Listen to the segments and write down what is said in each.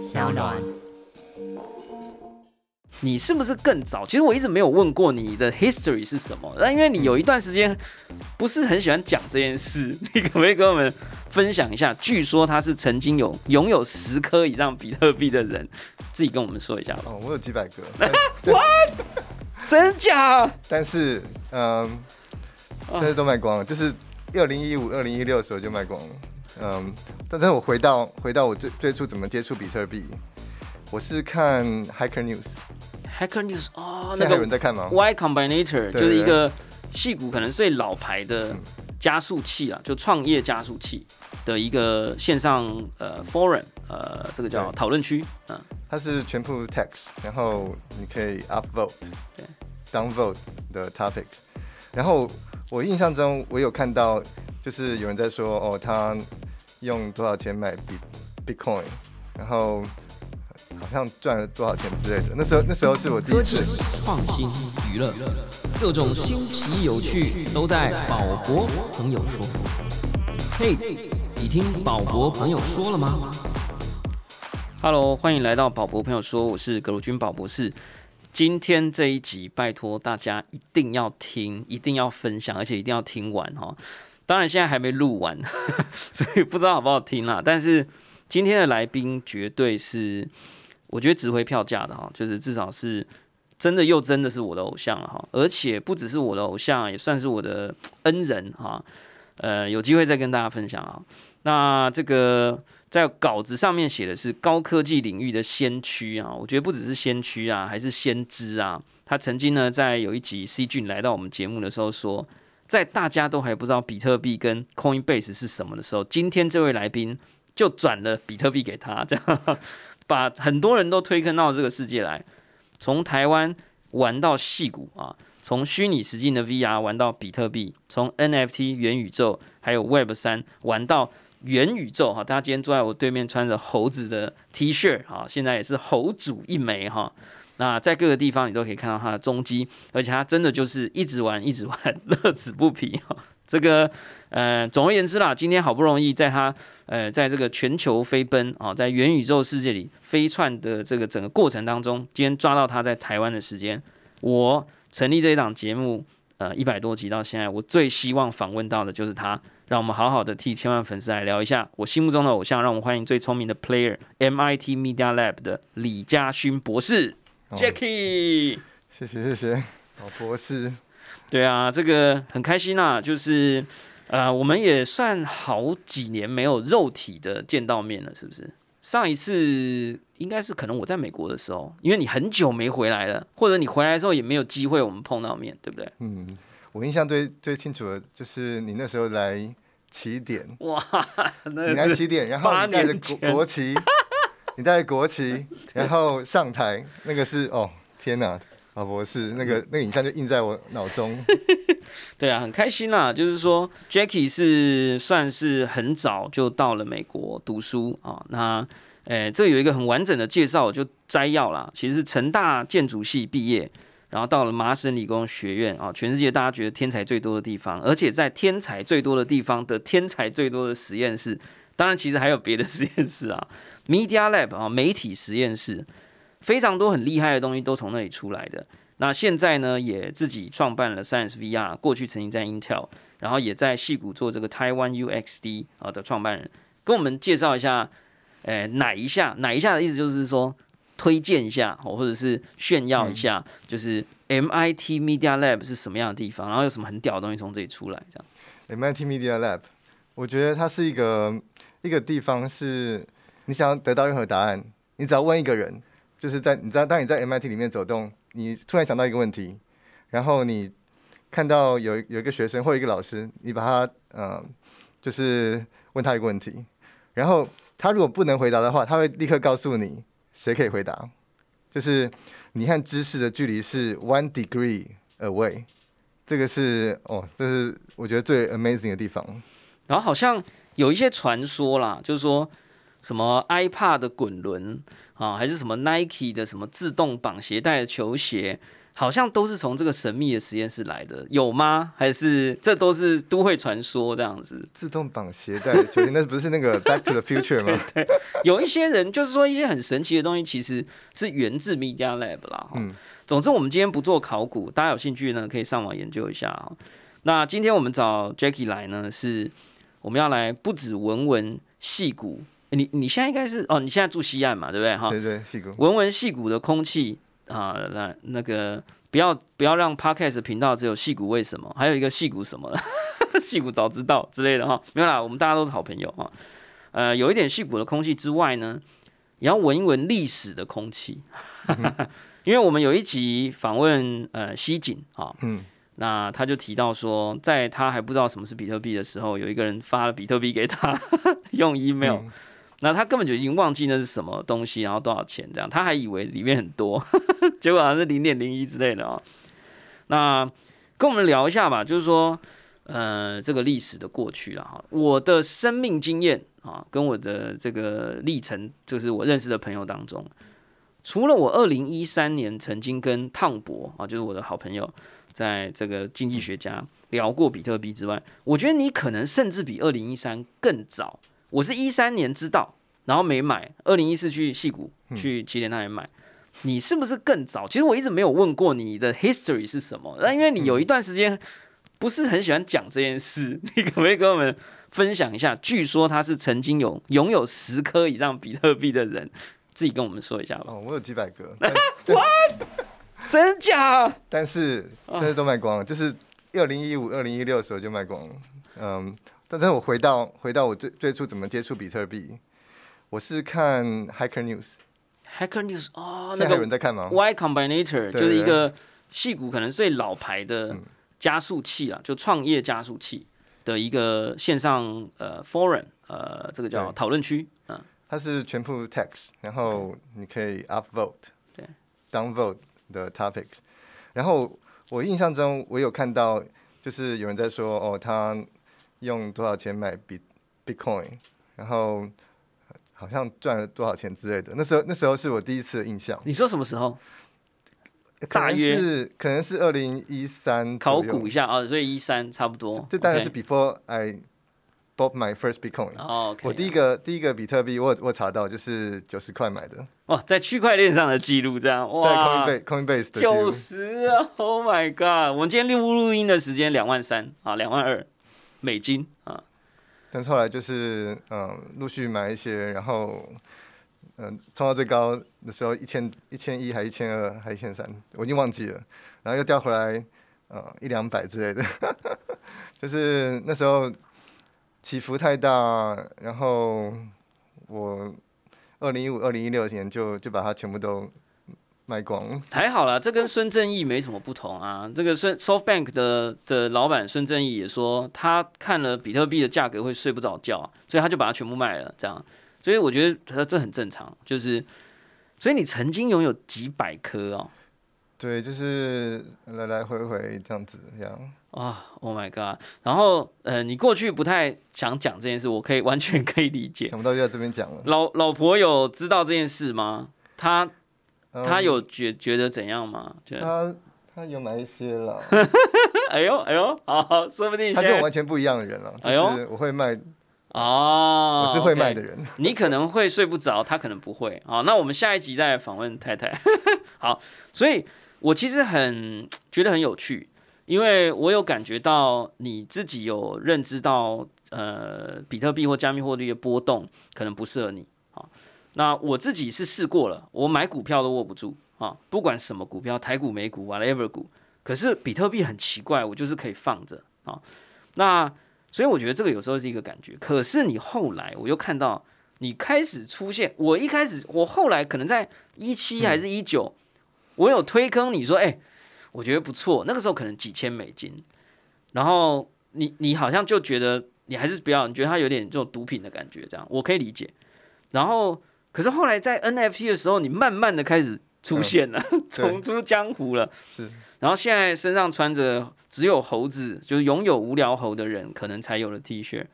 小暖。你是不是更早？其实我一直没有问过你的 history 是什么。那因为你有一段时间不是很喜欢讲这件事，你可不可以跟我们分享一下？据说他是曾经有拥有十颗以上比特币的人，自己跟我们说一下吧。哦，我有几百个，真假？但是嗯，但是都卖光了，就是二零一五、二零一六的时候就卖光了。嗯，但但是我回到回到我最最初怎么接触比特币，我是看 Hacker News。Hacker News 哦，那个人在看吗？Y Combinator 就是一个戏骨可能最老牌的嗯加速器啊，就创业加速器的一个线上呃 forum 呃，这个叫讨论区，嗯，它是全部 text，然后你可以 upvote 对、downvote 的 topics。然后我印象中，我有看到，就是有人在说，哦，他用多少钱买比 Bitcoin，然后好像赚了多少钱之类的。那时候那时候是我第科技一次，创新、娱乐，各种新奇有趣都在宝博朋友说。嘿，你听宝博朋友说了吗？Hello，欢迎来到宝博朋友说，我是葛鲁军宝博士。今天这一集，拜托大家一定要听，一定要分享，而且一定要听完哈。当然现在还没录完，所以不知道好不好听啦。但是今天的来宾绝对是，我觉得值回票价的哈，就是至少是真的又真的是我的偶像了哈，而且不只是我的偶像，也算是我的恩人哈。呃，有机会再跟大家分享啊。那这个在稿子上面写的是高科技领域的先驱啊，我觉得不只是先驱啊，还是先知啊。他曾经呢，在有一集 C 俊来到我们节目的时候说，在大家都还不知道比特币跟 Coinbase 是什么的时候，今天这位来宾就转了比特币给他，这样 把很多人都推坑到这个世界来，从台湾玩到戏谷啊，从虚拟实境的 VR 玩到比特币，从 NFT 元宇宙还有 Web 三玩到元宇宙哈，大家今天坐在我对面穿着猴子的 T 恤哈，现在也是猴主一枚哈。那在各个地方你都可以看到他的踪迹，而且他真的就是一直玩一直玩，乐此不疲哈。这个呃，总而言之啦，今天好不容易在他呃，在这个全球飞奔啊，在元宇宙世界里飞窜的这个整个过程当中，今天抓到他在台湾的时间，我成立这一档节目呃一百多集到现在，我最希望访问到的就是他。让我们好好的替千万粉丝来聊一下我心目中的偶像。让我们欢迎最聪明的 player MIT Media Lab 的李嘉勋博士、哦。Jackie。谢谢谢谢，老博士，对啊，这个很开心啊，就是呃，我们也算好几年没有肉体的见到面了，是不是？上一次应该是可能我在美国的时候，因为你很久没回来了，或者你回来的时候也没有机会我们碰到面，对不对？嗯，我印象最最清楚的就是你那时候来起点，哇，你那是来起点，然后八你带着国国旗，你带着国旗，然后上台，那个是哦，天哪，老博士，那个那个影像就印在我脑中。对啊，很开心啦。就是说，Jackie 是算是很早就到了美国读书啊。那，诶，这有一个很完整的介绍，我就摘要啦。其实是成大建筑系毕业，然后到了麻省理工学院啊，全世界大家觉得天才最多的地方，而且在天才最多的地方的天才最多的实验室，当然其实还有别的实验室啊，Media Lab 啊，媒体实验室，非常多很厉害的东西都从那里出来的。那现在呢，也自己创办了 Science VR，过去曾经在 Intel，然后也在戏谷做这个台湾 UXD 啊的创办人，跟我们介绍一下，呃，哪一下哪一下的意思就是说推荐一下，哦或者是炫耀一下，就是 MIT Media Lab 是什么样的地方，然后有什么很屌的东西从这里出来，这样。MIT Media Lab，我觉得它是一个一个地方，是你想要得到任何答案，你只要问一个人，就是在你知道，当你在 MIT 里面走动，你突然想到一个问题，然后你看到有有一个学生或一个老师，你把他呃，就是问他一个问题，然后他如果不能回答的话，他会立刻告诉你谁可以回答，就是你和知识的距离是 one degree away。这个是哦，这是我觉得最 amazing 的地方。然后好像有一些传说啦，就是说什么 iPad 的滚轮啊，还是什么 Nike 的什么自动绑鞋带的球鞋，好像都是从这个神秘的实验室来的，有吗？还是这都是都会传说这样子？自动绑鞋带球鞋，那不是那个 Back to the Future 吗？对有一些人就是说一些很神奇的东西，其实是源自 Media Lab 啦。嗯，总之我们今天不做考古，大家有兴趣呢可以上网研究一下啊。那今天我们找 Jackie 来呢，是我们要来不止闻闻戏骨。你你现在应该是哦，你现在住西岸嘛，对不对？哈，对对，戏骨闻闻戏骨的空气。啊，那那个不要不要让 podcast 频道只有戏骨为什么，还有一个戏骨什么，戏骨早知道之类的哈，没有啦，我们大家都是好朋友哈。呃，有一点戏骨的空气之外呢，也要闻一闻历史的空气，因为我们有一集访问呃西井啊，嗯，那他就提到说，在他还不知道什么是比特币的时候，有一个人发了比特币给他，用 email。那他根本就已经忘记那是什么东西，然后多少钱这样，他还以为里面很多，结果好像是零点零一之类的啊。那跟我们聊一下吧，就是说，呃，这个历史的过去了哈。我的生命经验啊，跟我的这个历程，就是我认识的朋友当中，除了我二零一三年曾经跟汤博啊，就是我的好朋友，在这个经济学家聊过比特币之外，我觉得你可能甚至比二零一三更早。我是一三年知道，然后没买。二零一四去戏谷去起点那里买。你是不是更早？其实我一直没有问过你的 history 是什么。那因为你有一段时间不是很喜欢讲这件事，你可不可以跟我们分享一下？据说他是曾经有拥有十颗以上比特币的人，自己跟我们说一下吧。哦，我有几百个。真假？但是但是都卖光了，就是二零一五、二零一六的时候就卖光了。嗯。但是我回到回到我最最初怎么接触比特币，我是看 Hacker News，Hacker News 哦，那个有人在看吗？Y Combinator 就是一个戏骨可能最老牌的加速器啊，就创业加速器的一个线上呃 forum 呃，这个叫讨论区嗯，它是全部 text，然后你可以 up vote，对，down vote 的 topics，然后我印象中我有看到就是有人在说哦他。用多少钱买比 Bitcoin，然后好像赚了多少钱之类的。那时候那时候是我第一次的印象。你说什么时候？大约是可能是二零一三。考古一下啊，所以一三差不多。这大概是 Before I bought my first Bitcoin。哦，我第一个第一个比特币，我我查到就是九十块买的。哇，在区块链上的记录这样哇。在 Coinbase Coinbase 的九十啊！Oh my god！我们今天录录音的时间两万三啊，两万二。美金啊，但是后来就是嗯，陆续买一些，然后嗯，冲到最高的时候一千一千一还一千二还一千三，我已经忘记了，然后又掉回来呃一两百之类的，就是那时候起伏太大，然后我二零一五二零一六年就就把它全部都。卖光才好了，这跟孙正义没什么不同啊。这个孙 SoftBank 的的老板孙正义也说，他看了比特币的价格会睡不着觉，所以他就把它全部卖了。这样，所以我觉得他这很正常。就是，所以你曾经拥有几百颗哦。对，就是来来回回这样子，这样。啊，Oh my god！然后，呃，你过去不太想讲这件事，我可以完全可以理解。想不到就在这边讲了。老老婆有知道这件事吗？他。他有觉觉得怎样吗？他他有买一些了。哎呦哎呦，好，说不定他跟我完全不一样的人了。哎呦，我会卖哦，我是会卖的人。你可能会睡不着，他可能不会。好，那我们下一集再访问太太。好，所以我其实很觉得很有趣，因为我有感觉到你自己有认知到，呃，比特币或加密货币的波动可能不适合你。那我自己是试过了，我买股票都握不住啊，不管什么股票，台股、美股，whatever 股，可是比特币很奇怪，我就是可以放着啊。那所以我觉得这个有时候是一个感觉。可是你后来我又看到你开始出现，我一开始我后来可能在一七还是一九，我有推坑你说，哎，我觉得不错，那个时候可能几千美金，然后你你好像就觉得你还是不要，你觉得它有点这种毒品的感觉，这样我可以理解，然后。可是后来在 NFT 的时候，你慢慢的开始出现了，重出江湖了。是，然后现在身上穿着只有猴子，就是拥有无聊猴的人可能才有的 T 恤，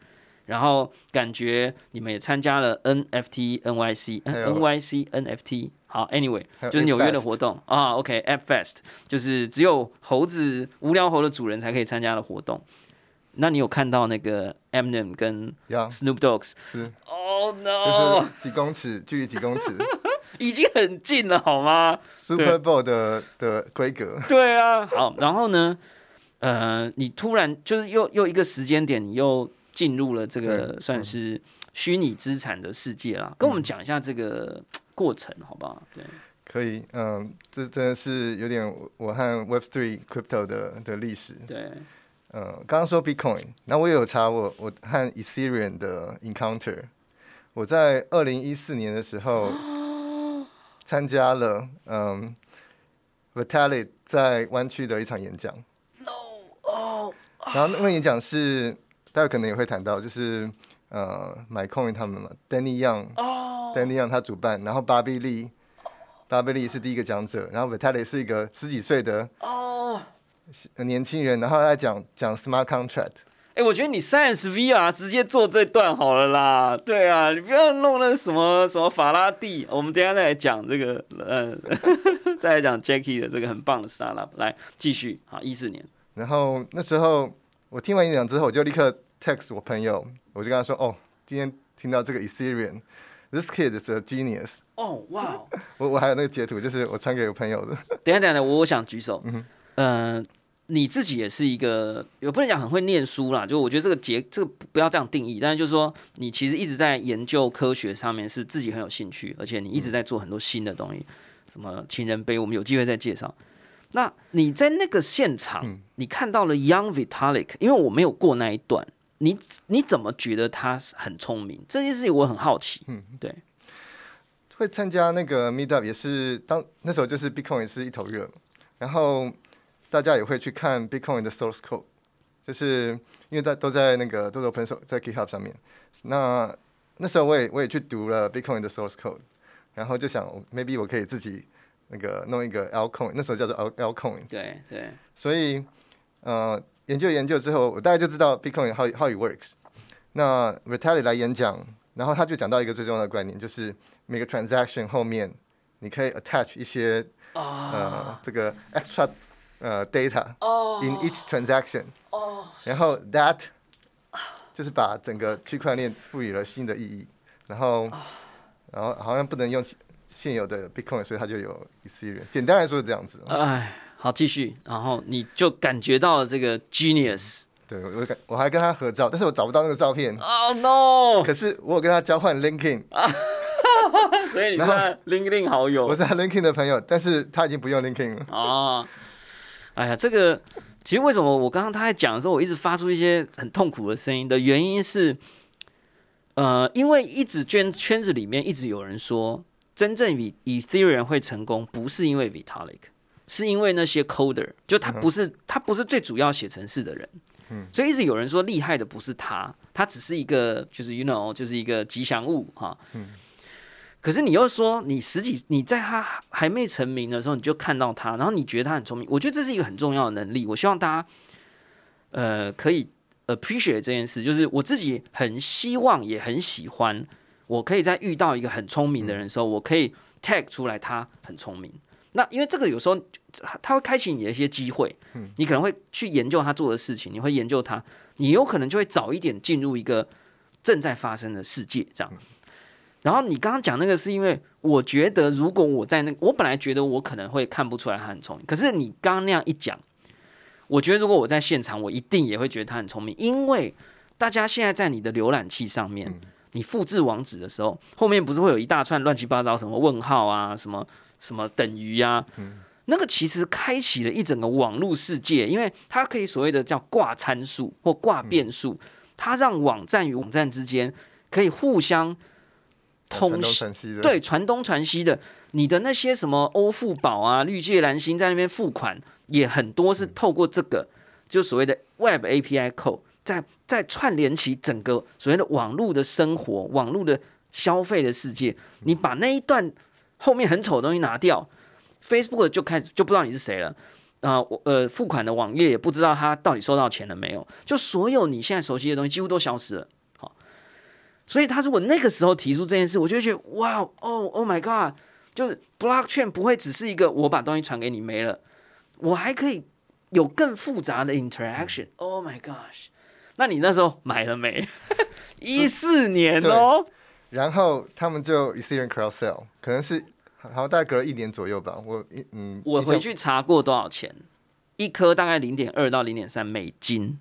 然后感觉你们也参加了 NFT NYC NYC NFT。好，Anyway，就是纽约的活动啊。OK，App Fest 就是只有猴子无聊猴的主人才可以参加的活动。那你有看到那个 Eminem 跟，Snoop Dogs？是 Oh 就是几公尺，距离几公尺。已经很近了，好吗？，Super Bowl 的的规格，对啊，好，然后呢，呃，你突然就是又又一个时间点，你又进入了这个算是虚拟资产的世界啦，跟我们讲一下这个过程，好不好？对，可以，嗯，这真的是有点我我和 Web Three Crypto 的的历史。对，呃，刚刚说 Bitcoin，那我也有查我我和 Ethereum 的 encounter。我在二零一四年的时候 参加了嗯 Vitalik 在湾区的一场演讲。哦，然后那个演讲是待会可能也会谈到，就是呃买 coin 他们嘛，Danny Young，Danny、哦。Young 他主办，然后巴比利，巴比利是第一个讲者，然后 Vitalik 是一个十几岁的哦，呃年轻人，然后他在讲讲 smart contract。哎、我觉得你 Science VR 直接做这段好了啦，对啊，你不要弄那什么什么法拉第，我们等一下再来讲这个，呃，再来讲 Jackie 的这个很棒的 startup，来继续，好，一四年，然后那时候我听完演讲之后，我就立刻 text 我朋友，我就跟他说：“哦，今天听到这个 Ethereum，this kid is a genius。哦，哇哦。我”我还有那个截图，就是我传给我朋友的。等下，等下，我我想举手。嗯、呃，你自己也是一个，也不能讲很会念书啦，就我觉得这个结，这个不不要这样定义，但是就是说，你其实一直在研究科学上面是自己很有兴趣，而且你一直在做很多新的东西，什么情人杯，我们有机会再介绍。那你在那个现场，嗯你看到了 Young Vitalik，因为我没有过那一段，你你怎么觉得他很聪明？这件事情我很好奇。嗯对，会参加那个 Meetup 也是当那时候就是 Bitcoin 也是一头热，然后大家也会去看 Bitcoin 的 source code，就是因为在都在那个都是 open source 在 GitHub 上面。那那时候我也我也去读了 Bitcoin 的 source code，然后就想 maybe 我可以自己那个弄一个 altcoin，那时候叫做 altcoins。对对，所以呃研究研究之后，我大概就知道 Bitcoin how how it works。那 Vitalik 来演讲，然后他就讲到一个最重要的观念，就是每个 transaction 后面你可以 attach 一些呃这个 extra 呃 data in each transaction。然后 that 就是把整个区块链赋予了新的意义，然后然后好像不能用现有的 Bitcoin，所以它就有 Ethereum。简单来说是这样子。哎，好，继续，然后你就感觉到了这个 genius。对，我我感我还跟他合照，但是我找不到那个照片。Oh no！可是我有跟他交换 LinkedIn，所以你是 LinkedIn 好友我是他 LinkedIn 的朋友，但是他已经不用 LinkedIn 了。哦。哎呀，这个其实为什么我刚刚他在讲的时候，我一直发出一些很痛苦的声音的原因是，呃，因为一直圈圈子里面一直有人说，真正以 Ethereum 会成功，不是因为 Vitalik，是因为那些 coder，就他不是、他不是最主要写程式的人。所以一直有人说厉害的不是他，他只是一个就是 you know 就是一个吉祥物哈。可是你又说你十几你在他还没成名的时候你就看到他，然后你觉得他很聪明，我觉得这是一个很重要的能力。我希望大家呃可以 appreciate 这件事，就是我自己很希望也很喜欢，我可以在遇到一个很聪明的人的时候，我可以 tag 出来他很聪明。那因为这个有时候他会开启你的一些机会，你可能会去研究他做的事情，你会研究他，你有可能就会早一点进入一个正在发生的世界这样。然后你刚刚讲那个是因为我觉得，如果我在那，我本来觉得我可能会看不出来他很聪明，可是你刚刚那样一讲，我觉得如果我在现场，我一定也会觉得他很聪明，因为大家现在在你的浏览器上面，你复制网址的时候，后面不是会有一大串乱七八糟什么问号啊，什么什么等于呀、那个其实开启了一整个网络世界，因为它可以所谓的叫挂参数或挂变数，它让网站与网站之间可以互相通的，对，传东传西的。你的那些什么欧付宝啊、绿界蓝星在那边付款，也很多是透过这个，就所谓的 Web API code，在在串联起整个所谓的网络的生活、网络的消费的世界。你把那一段后面很丑的东西拿掉，Facebook 就开始就不知道你是谁了。啊、我呃，付款的网页也不知道他到底收到钱了没有，就所有你现在熟悉的东西几乎都消失了。好，所以他如果那个时候提出这件事，我就觉得哇哦，Oh my God，就是 blockchain 不会只是一个我把东西传给你没了，我还可以有更复杂的 interaction。Oh my gosh，那你那时候买了没？一四年哦，然后他们就 Ethereum Crowd Sell，可能是好像大概隔了一年左右吧。我一嗯，我回去查过多少钱，一颗大概零点二到零点三美金。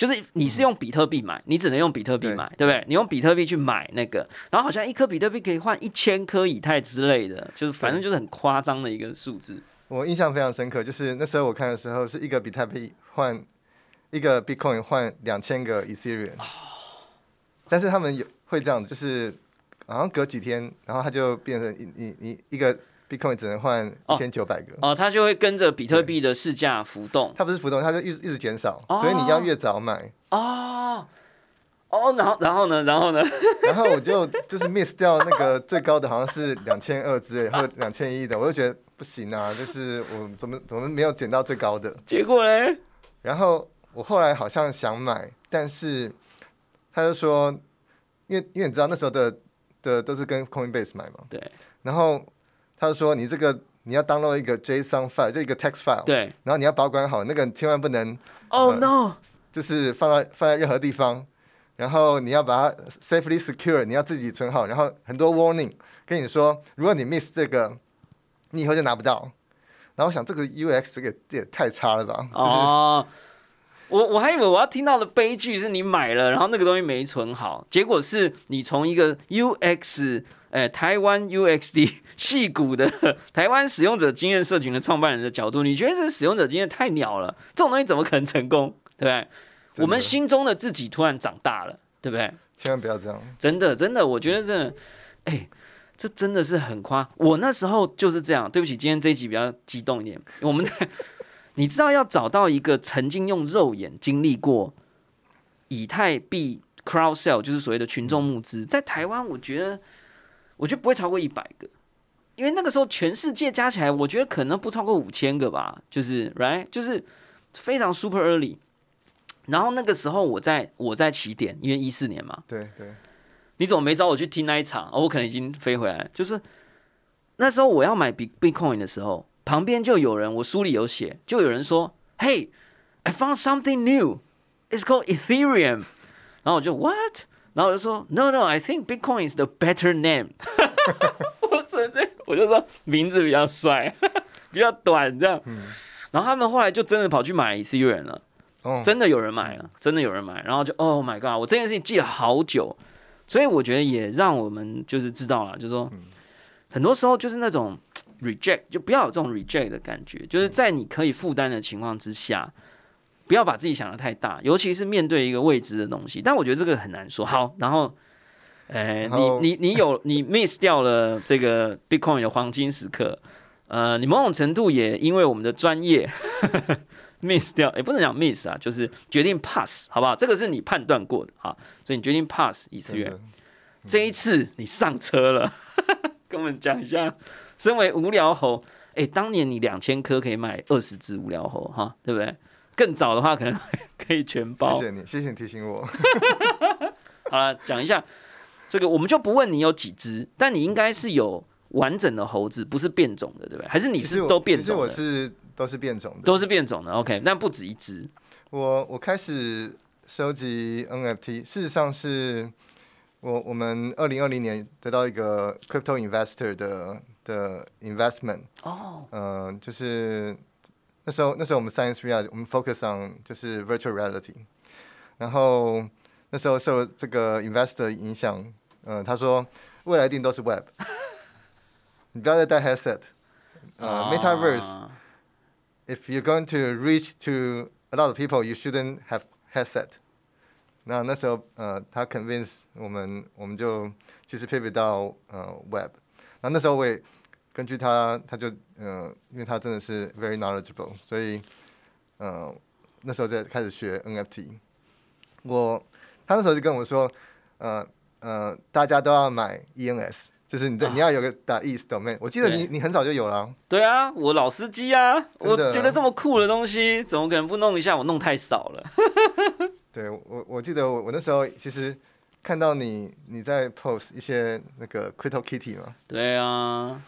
就是你是用比特币买，你只能用比特币买，对不对？你用比特币去买那个，然后好像一颗比特币可以换一千颗以太之类的，就是反正就是很夸张的一个数字。我印象非常深刻，就是那时候我看的时候，是一个比特币换一个 Bitcoin 换两千个 Ethereum，、但是他们有会这样子，就是好像隔几天，然后它就变成一你你一个 Bitcoin 只能换一千九百个，哦，它就会跟着比特币的市价浮动。它不是浮动，它就一直一直减少，哦所以你要越早买。哦哦，然后然后呢，然后呢？然后我就就是 miss 掉那个最高的，好像是两千二之类，或两千一的，我就觉得不行啊，就是我怎么怎么没有捡到最高的。结果嘞？然后我后来好像想买，但是他就说，因为因为你知道那时候的的都是跟 Coinbase 买嘛，对然后他就说你这个你要 download 一个 JSON file，就一个 text file，对然后你要保管好，那个千万不能，Oh 呃 no！就是放在放在任何地方，然后你要把它 safely secure，你要自己存好，然后很多 warning 跟你说，如果你 miss 这个，你以后就拿不到。然后我想这个 UX 这个这也太差了吧，就是、哦，我我还以为我要听到的悲剧是你买了，然后那个东西没存好，结果是你从一个 UX，呃，台湾 UXD 戏骨的台湾使用者经验社群的创办人的角度，你觉得这使用者经验太鸟了，这种东西怎么可能成功？对不对？我们心中的自己突然长大了，对不对？千万不要这样。真的，真的，我觉得真的，哎、这真的是很夸。我那时候就是这样。对不起，今天这一集比较激动一点。我们在，你知道要找到一个曾经用肉眼经历过以太币 crowd sell，就是所谓的群众募资，在台湾，我觉得，我觉得不会超过一百个。因为那个时候全世界加起来，我觉得可能不超过五千个吧，就是 right，就是非常 super early。然后那个时候我在我在起点，因为一四年嘛，对对，你怎么没找我去听那一场？哦，我可能已经飞回来了。就是那时候我要买 Bit Bitcoin 的时候，旁边就有人，我书里有写，就有人说：“Hey, I found something new. It's called Ethereum。”然后我就 What？然后我就说：“No, no, I think Bitcoin is the better name。”我直接，我就说名字比较帅，比较短这样。然后他们后来就真的跑去买 Ethereum 了。哦，真的有人买了，真的有人买，然后就 Oh my God！我这件事情记了好久，所以我觉得也让我们就是知道了，就是说很多时候就是那种 reject，就不要有这种 reject 的感觉，就是在你可以负担的情况之下，不要把自己想的太大，尤其是面对一个未知的东西。但我觉得这个很难说。好，然后，呃，然后你你你有你 miss 掉了这个 Bitcoin 的黄金时刻，呃，你某种程度也因为我们的专业。miss 掉，也不能讲 miss 啊，就是决定 pass，好不好？这个是你判断过的啊，所以你决定 pass 一次元。这一次你上车了，跟我们讲一下，身为无聊猴，哎、当年你两千颗可以买二十只无聊猴哈，对不对？更早的话可能可以全包。谢谢你，谢谢你提醒我。好了，讲一下这个，我们就不问你有几只，但你应该是有完整的猴子，不是变种的，对不对？还是你是都变其实我？是都是变种的，都是变种的，OK，但不止一只。我我开始收集 NFT，事实上是我我们二零二零年得到一个 crypto investor 的的 investment，哦，嗯、就是那时候那时候我们 science reality，我们 focus on 就是 virtual reality，然后那时候受这个 investor 影响，嗯、他说未来一定都是 web，你不要再戴 headset，呃、m e t a v e r s e 啊 if you're going to reach to a lot of people, you shouldn't have headset. 那那时候，呃，他 convince 我们，我们就其实 pivot 到呃 web。 那那时候我也根据他，他就呃，因为他真的是 very knowledgeable，所以呃那时候在开始学 NFT。我他那时候就跟我说，呃呃，大家都要买 ENS，就是你的、啊你要有个打 ETH domain。我记得你你很早就有了啊、对啊，我老司机啊，我觉得这么酷的东西，怎么可能不弄一下？我弄太少了。对我，我记得我我那时候其实看到你你在 post 一些那个 Crypto Kitty 嘛，对啊，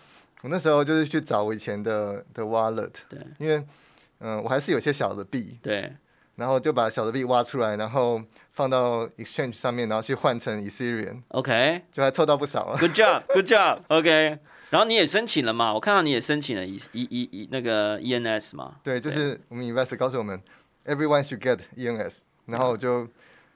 我那时候就是去找我以前的的 wallet，对。因为嗯、我还是有些小的币，对，然后就把小的币挖出来，然后放到 exchange 上面，然后去换成 Ethereum，OK，就还凑到不少了。Good job, good job. OK，然后你也申请了嘛？我看到你也申请了一一一一那个 ENS 嘛？对，就是我们 investor 告诉我们，everyone should get ENS，然后我就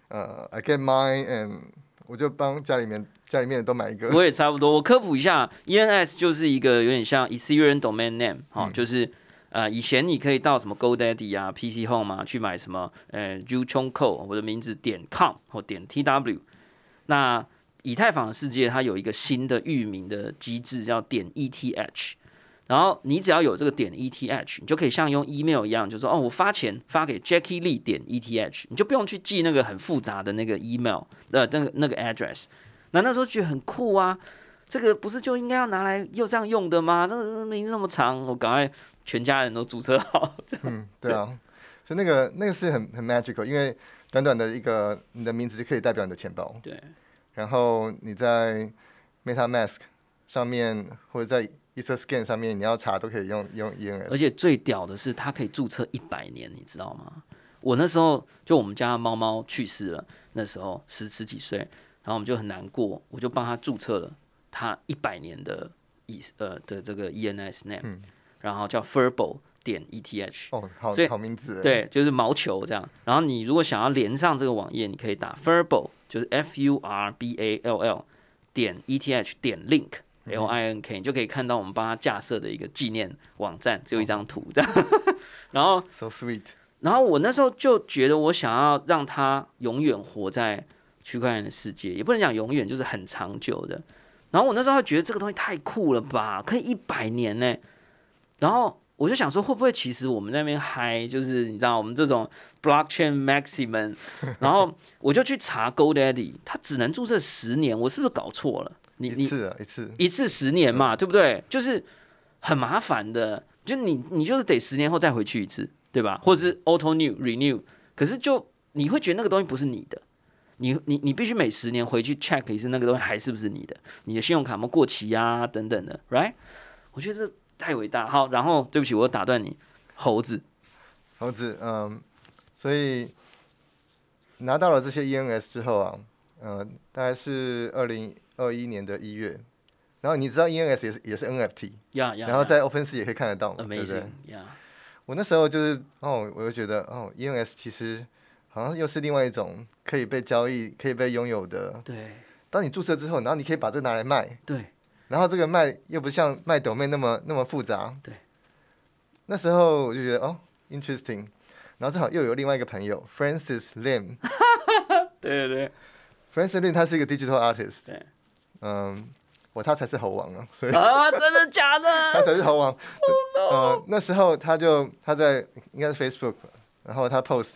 呃 I get mine and 我就帮家里面家里面都买一个。我也差不多。我科普一下，ENS 就是一个有点像 Ethereum domain name，哈、嗯就是呃以前你可以到什么 GoDaddy 啊、PC Home 啊去买什么呃 u c h o n g Co 我的名字点 com 或点 TW。那以太坊的世界它有一个新的域名的机制叫点 ETH。然后你只要有这个点 ETH，你就可以像用 email 一样，就说哦，我发钱发给 Jackie Lee 点 ETH，你就不用去记那个很复杂的那个 email 呃那个那个 address。那那时候觉得很酷啊，这个不是就应该要拿来又这样用的吗？这个名字那么长，我赶快全家人都注册好。嗯，对啊，所以那个那个是很很 magical，因为短短的一个你的名字就可以代表你的钱包，对，然后你在 MetaMask 上面或者在 EtherScan 上面你要查都可以用用 E 而 ENS。而且最屌的是，它可以注册一百年，你知道吗？我那时候就我们家猫猫去世了，那时候十十几岁，然后我们就很难过，我就帮它注册了它一百年的 E 呃的这个 ENS name，、嗯然后叫 Furbo 点 ETH。哦，好所以好名字。，对，就是毛球这样。然后你如果想要连上这个网页，你可以打 Furbo，就是 F U R B A L L 点 E T H 点 link L I N K，你就可以看到我们帮他架设的一个纪念网站，只有一张图这样。然后，，so sweet。然后我那时候就觉得，我想要让他永远活在区块链的世界，也不能讲永远，就是很长久的。然后我那时候觉得这个东西太酷了吧，可以一百年呢。然后我就想说，会不会其实我们那边嗨，就是你知道我们这种 blockchain maximum，然后我就去查 GoDaddy，他只能注册十年，我是不是搞错了？你一次啊，一次。一次十年嘛，对不对？就是很麻烦的，就你你就是得十年后再回去一次，对吧？或者是 auto new renew，可是就你会觉得那个东西不是你的，你你你必须每十年回去 check 一次那个东西还是不是你的，你的信用卡有没有过期啊等等的，right？我觉得这太伟大。好，然后对不起，我打断你，猴子，猴子，嗯，所以拿到了这些 ENS 之后啊，嗯，大概是二零二一年的一月，然后你知道 ENS 也是也是 NFT，然后在 OpenSea 也可以看得到嘛，对不对？amazing 呀，我那时候就是哦，我就觉得哦，ENS 其实好像又是另外一种可以被交易、可以被拥有的。对当你注册之后，然后你可以把这拿来卖，对然后这个卖又不像卖抖妹那么那么复杂。对。那时候我就觉得哦，interesting。然后正好又有另外一个朋友 Francis Lim，Francis 对对对 Lim 他是一个 digital artist。对。嗯，我他才是猴王啊，所以啊，真的假的 他？才是猴王。呃，那时候他就他在应该是 Facebook，然后他 post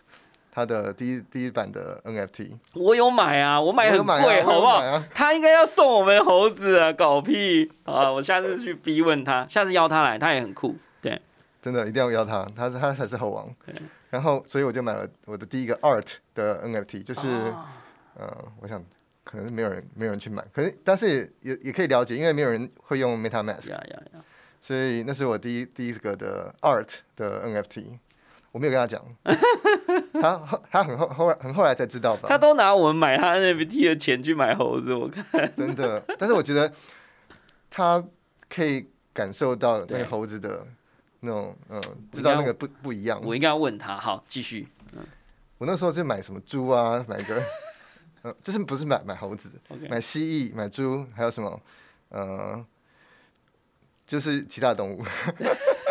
他的第一第一版的 NFT，我有买啊，我买很贵，好不好啊？他应该要送我们猴子啊，搞屁啊！我下次去逼问他，下次邀他来，他也很酷。对，真的一定要邀他，他是他才是猴王。然后，所以我就买了我的第一个 art 的 NFT，就是、哦呃，我想可能是没有人没有人去买，可是但是也也也可以了解，因为没有人会用 MetaMask，呀呀呀！所以那是我第一第一个的 art 的 NFT。我没有跟他讲，他后他很后后来很后来才知道吧？他都拿我们买他 NFT 的钱去买猴子，我看。真的，但是我觉得他可以感受到那个猴子的那种，嗯，知道那个不不一样。我应该要问他。好，继续。我那时候就买什么猪啊，买个，呃，就是不是买买猴子买蜥蜴，买猪，还有什么，呃，就是其他动物。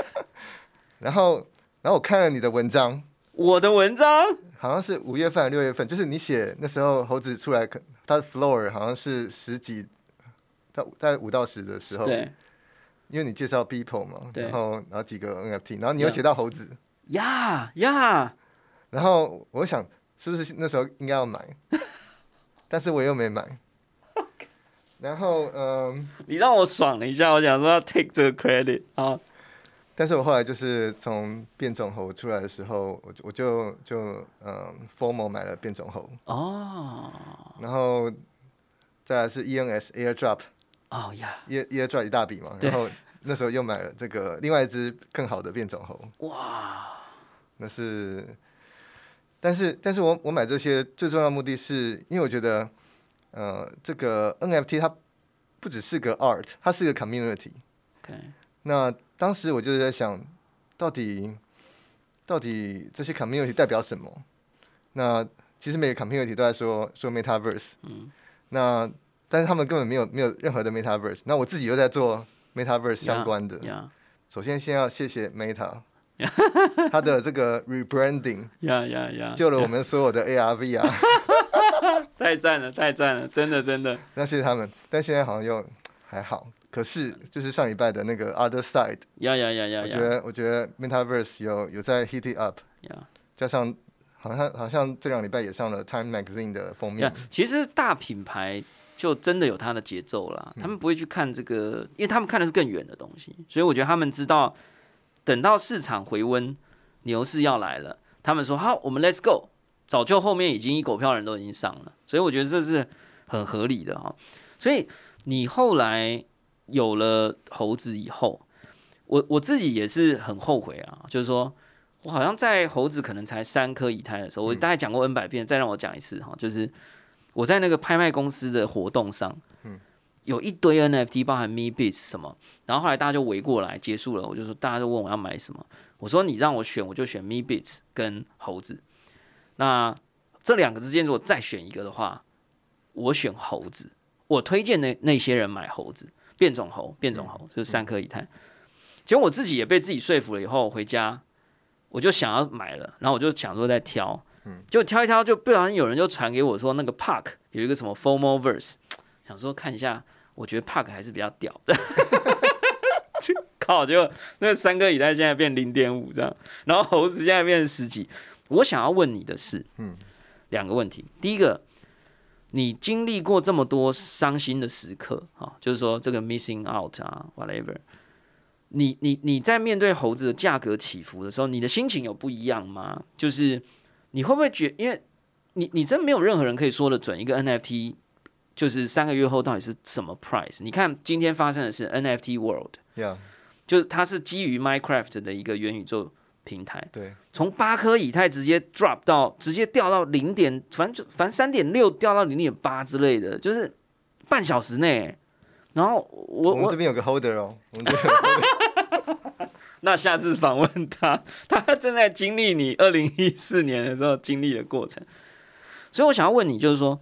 然后，然后我看了你的文章，我的文章？好像是五月份、六月份，就是你写那时候猴子出来，可它的 floor 好像是十几，在在五到十的时候，对。因为你介绍 people 嘛，对然后然后几个 NFT，然后你又写到猴子，呀呀，然后我想是不是那时候应该要买，但是我又没买。然后嗯，你让我爽了一下，我想说要 take 这个 credit 啊。但是我后来就是从变种猴出来的时候，我就我就就嗯，formal 买了变种猴，哦，然后再来是 ENS AirDrop 哦呀，Ear AirDrop 一大笔嘛，然后那时候又买了这个另外一只更好的变种猴，哇，那是，但是但是我我买这些最重要的目的是因为我觉得，呃，这个 NFT 它不只是个 art，它是个 community。OK，那当时我就是在想，到底到底这些 community 代表什么？那其实每个 community 都在说说 metaverse，嗯，那但是他们根本没有没有任何的 metaverse。那我自己又在做 metaverse 相关的。呀首先先要谢谢 Meta，它的这个 rebranding 呀呀呀，救了我们所有的 ARV 啊 太赞了，太赞了，真的真的，那谢谢他们。但现在好像又还好。可是就是上礼拜的那个 Other Side，呀呀呀呀呀我觉得我觉得 Metaverse 有有在 heat it up。呀加上好像好像这两礼拜也上了 Time Magazine 的封面，，其实大品牌就真的有它的节奏啦，他们不会去看这个，因为他们看的是更远的东西，所以我觉得他们知道，等到市场回温，牛市要来了，他们说好，我们 Let's go，早就后面已经一狗票人都已经上了，所以我觉得这是很合理的哈。所以你后来有了猴子以后，我我自己也是很后悔啊，就是说我好像在猴子可能才三颗以太的时候，我大概讲过 N 百遍，再让我讲一次哈，就是我在那个拍卖公司的活动上，有一堆 NFT，包含 Me Beats 什么，然后后来大家就围过来，结束了，我就说大家就问我要买什么，我说你让我选，我就选 Me Beats 跟猴子。那这两个之间如果再选一个的话，我选猴子。我推荐那那些人买猴子，变种猴，变种猴就是三颗以太。结果我自己也被自己说服了，以后回家我就想要买了，然后我就想说再挑，就挑一挑，就不小心有人就传给我说那个 Park 有一个什么 Formal Verse，想说看一下，我觉得 Park 还是比较屌的。靠！结果那三个以太现在变零点五这样，然后猴子现在变成十几。我想要问你的是，嗯，两个问题。第一个，你经历过这么多伤心的时刻啊，就是说这个 missing out 啊，whatever。你你你在面对猴子的价格起伏的时候，你的心情有不一样吗？就是你会不会觉因为你你真没有任何人可以说的准一个 NFT，就是三个月后到底是什么 price？你看今天发生的是 NFT World，，Yeah，就是它是基于 Minecraft 的一个元宇宙平台，对，从八颗以太直接 drop 到直接掉到零点，反正就反正三点六掉到零点八之类的，就是半小时内。然后我我我们这边有个 holder 哦，我们这边有个 holder 那下次访问他，他正在经历你二零一四年的时候经历的过程，所以我想要问你，就是说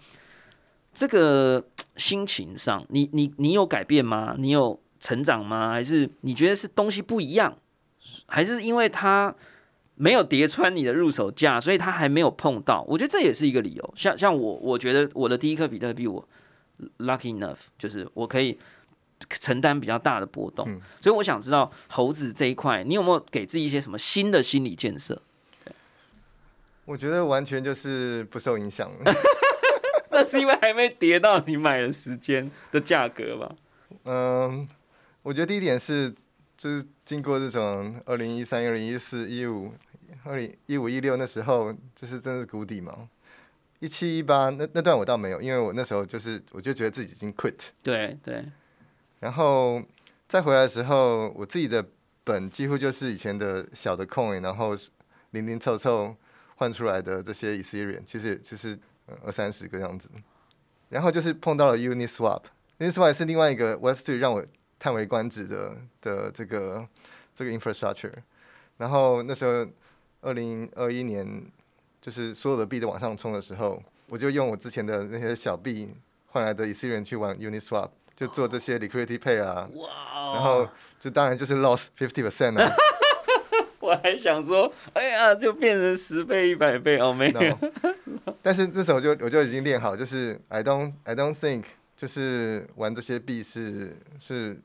这个心情上，你你你有改变吗？你有成长吗？还是你觉得是东西不一样？还是因为它没有叠穿你的入手价，所以它还没有碰到？我觉得这也是一个理由。像像我，我觉得我的第一颗比特币我 lucky enough，就是我可以承担比较大的波动，嗯所以我想知道猴子这一块，你有没有给自己一些什么新的心理建设？我觉得完全就是不受影响。那是因为还没跌到你买的时间的价格吧？嗯，我觉得第一点是，就是经过这种二零一三、二零一四、一五、二零一五、一六那时候，就是真的是谷底嘛。一七一八那那段我倒没有，因为我那时候就是我就觉得自己已经 quit，对对，然后再回来的时候，我自己的本几乎就是以前的小的 coin，然后零零凑凑换出来的这些 Ethereum，其实就是呃二三十个样子。然后就是碰到了 Uniswap，Uniswap 是另外一个 Web3 让我叹为观止的的这个这个 infrastructure。然后那时候二零二一年，就是所有的币都往上冲的时候，我就用我之前的那些小币换来的 Ethereum 去玩 Uniswap，就做这些 liquidity pair 啊，哇然后就当然就是 loss fifty percent 啊。我还想说，哎呀，就变成十倍、一百倍哦，没有。No，但是那时候就我就已经练好，就是 I don't I don't think 就是玩这些币是是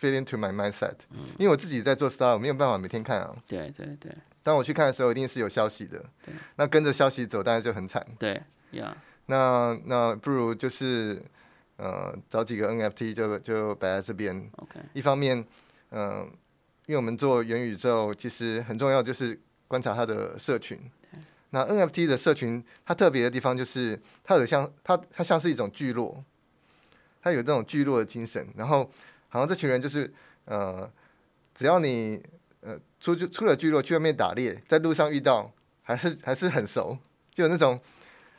fit into my mindset，、因为我自己在做 style，我没有办法每天看啊。对对对。当我去看的时候，一定是有消息的。对，那跟着消息走，当然就很惨。对呀，那那不如就是呃找几个 NFT 就就摆在这边，OK，一方面，嗯、因为我们做元宇宙，其实很重要就是观察它的社群。那 NFT 的社群，它特别的地方就是它有像它它像是一种聚落，它有这种聚落的精神。然后好像这群人就是呃，只要你呃出去出了聚落去外面打猎，在路上遇到，还是还是很熟，就有那种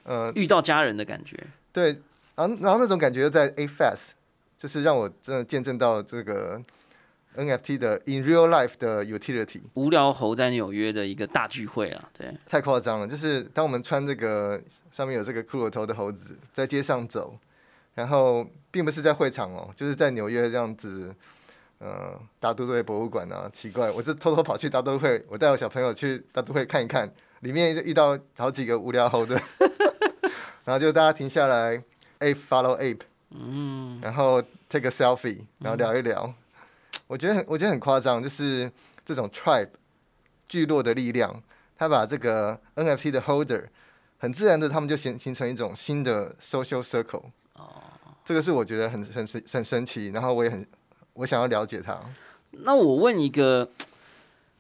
呃遇到家人的感觉。对，然后然后那种感觉在 A Fast，就是让我真的见证到这个 NFT 的 In Real Life 的 Utility。无聊猴在纽约的一个大聚会啊，对，太夸张了！就是当我们穿这个上面有这个骷髅头的猴子在街上走，然后并不是在会场哦，就是在纽约这样子，呃，大都会博物馆啊，奇怪，我是偷偷跑去大都会，我带我小朋友去大都会看一看，里面就遇到好几个无聊猴的，然后就大家停下来，ape follow ape，嗯，然后 take a selfie，然后聊一聊，我觉得很我觉得很夸张，就是这种 tribe 聚落的力量。他把这个 NFT 的 holder 很自然的，他们就形形成一种新的 social circle。哦，这个是我觉得很很神很神奇，然后我也很我想要了解它。那我问一个，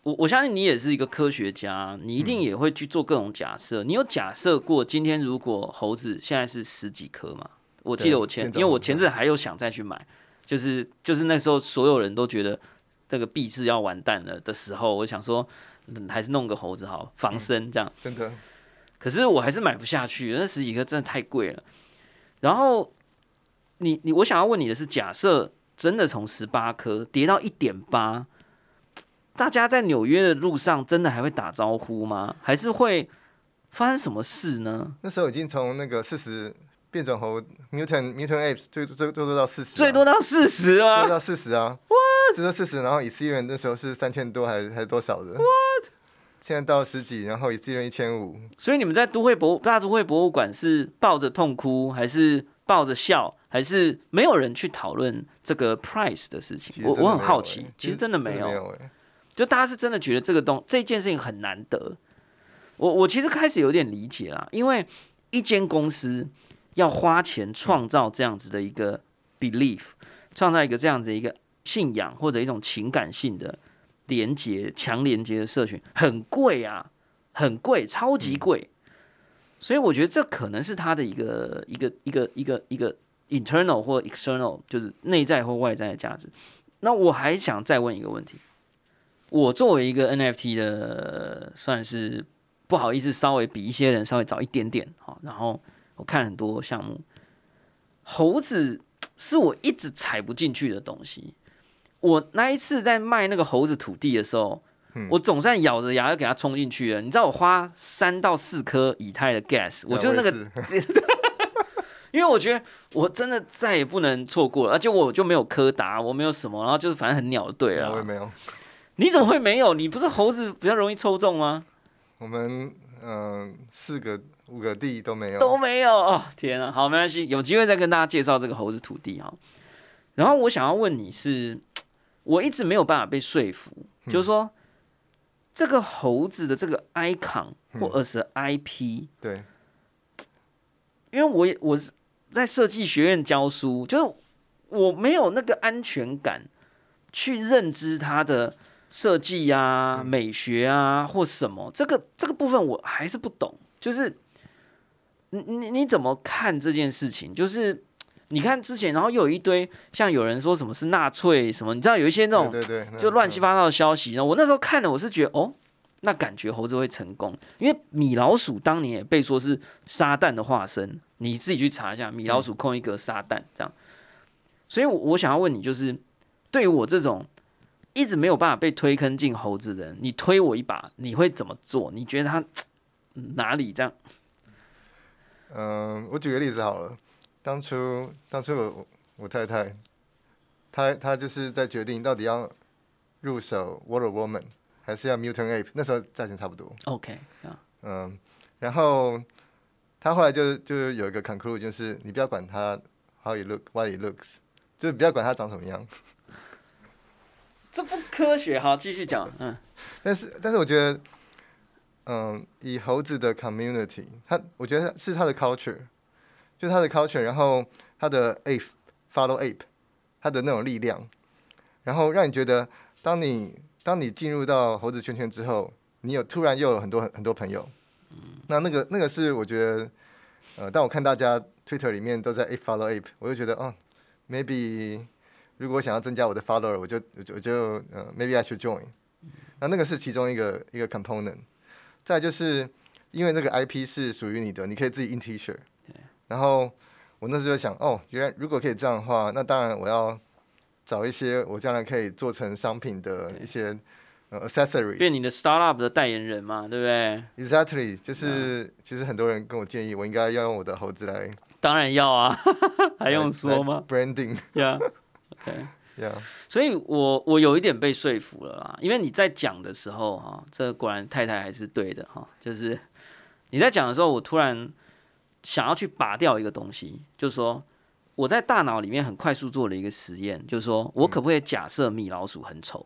我我相信你也是一个科学家，你一定也会去做各种假设。你有假设过今天如果猴子现在是十几颗吗？我记得我前，因为我前阵还有想再去买，就是就是那时候所有人都觉得这个币是要完蛋了的时候，我想说。嗯，还是弄个猴子好防身这样，真的。可是我还是买不下去，那十几个真的太贵了。然后你你，我想要问你的是，假设真的从十八颗跌到一点八，大家在纽约的路上真的还会打招呼吗？还是会发生什么事呢？那时候已经从那个四十变种猴 mutant mutant apes 最最最多到四十，最多到四十啊，最多到四十啊。只有四十，然后以色列人那时候是三千多，还还是多少的？What？现在到十几，然后以色列人一千五。所以你们在都会博大都会博物馆是抱着痛哭，还是抱着笑，还是没有人去讨论这个 price 的事情？我我很好奇，其实真的没有，就大家是真的觉得这个东这件事情很难得。我我其实开始有点理解啦，因为一间公司要花钱创造这样子的一个 belief，创造一个这样子一个。信仰或者一种情感性的连接、强连接的社群很贵啊，很贵，超级贵。所以我觉得这可能是他的一个一个一个一个一个 internal 或 external，就是内在或外在的价值。那我还想再问一个问题：我作为一个 NFT 的，算是不好意思，稍微比一些人稍微早一点点好，然后我看很多项目，猴子是我一直踩不进去的东西。我那一次在卖那个猴子土地的时候，我总算咬着牙要给它冲进去了。你知道我花三到四颗以太的 gas，我就那个，因为我觉得我真的再也不能错过了，而且我就没有柯达，我没有什么，然后就是反正很鸟对了。我也没有，你怎么会没有？你不是猴子比较容易抽中吗？我们嗯，四个五个地都没有，都没有哦。天啊，好没关系，有机会再跟大家介绍这个猴子土地哈。然后我想要问你是。我一直没有办法被说服，就是说这个猴子的这个 icon 或者是 IP，对，因为我也我是在设计学院教书，就是我没有那个安全感去认知它的设计啊、美学啊或什么，这个这个部分我还是不懂。就是你你你怎么看这件事情？就是。你看之前，然后又有一堆像有人说什么是纳粹什么，你知道有一些那种就乱七八糟的消息。然后我那时候看了，我是觉得哦，那感觉猴子会成功，因为米老鼠当年也被说是撒旦的化身，你自己去查一下，米老鼠空一格撒旦这样。所以，我我想要问你，就是对于我这种一直没有办法被推坑进猴子的人，你推我一把，你会怎么做？你觉得他 哪里这样？嗯，我举个例子好了。当初，当初我我太太，她她就是在决定到底要入手 Water Woman 还是要 Mutant Ape，那时候价钱差不多。OK，嗯，然后她后来就就有一个 conclude，就是你不要管它 how it look，what it looks，就是不要管它长什么样。这不科学，好，继续讲。嗯，但是但是我觉得，嗯，以猴子的 community，它我觉得是它的 culture。就它的 culture，然后它的 ape follow ape，它的那种力量，然后让你觉得，当你当你进入到猴子圈圈之后，你有突然又有很多很很多朋友，那那个那个是我觉得，呃，但我看大家 Twitter 里面都在 ape follow ape，我就觉得哦，maybe 如果想要增加我的 follower，我就我就我就呃 maybe I should join，那那个是其中一个一个 component。再就是因为那个 IP 是属于你的，你可以自己印 T 恤，然后我那时候就想，哦，原来如果可以这样的话，那当然我要找一些我将来可以做成商品的一些呃 accessory。变你的 startup 的代言人嘛，对不对？Exactly，就是其实很多人跟我建议，我应该要用我的猴子来当然要啊，还用说吗？Branding，呀、OK，yeah，所以我我有一点被说服了啦，因为你在讲的时候哈、这果然太太还是对的哈、就是你在讲的时候，我突然想要去拔掉一个东西，就是说我在大脑里面很快速做了一个实验，就是说我可不可以假设米老鼠很丑？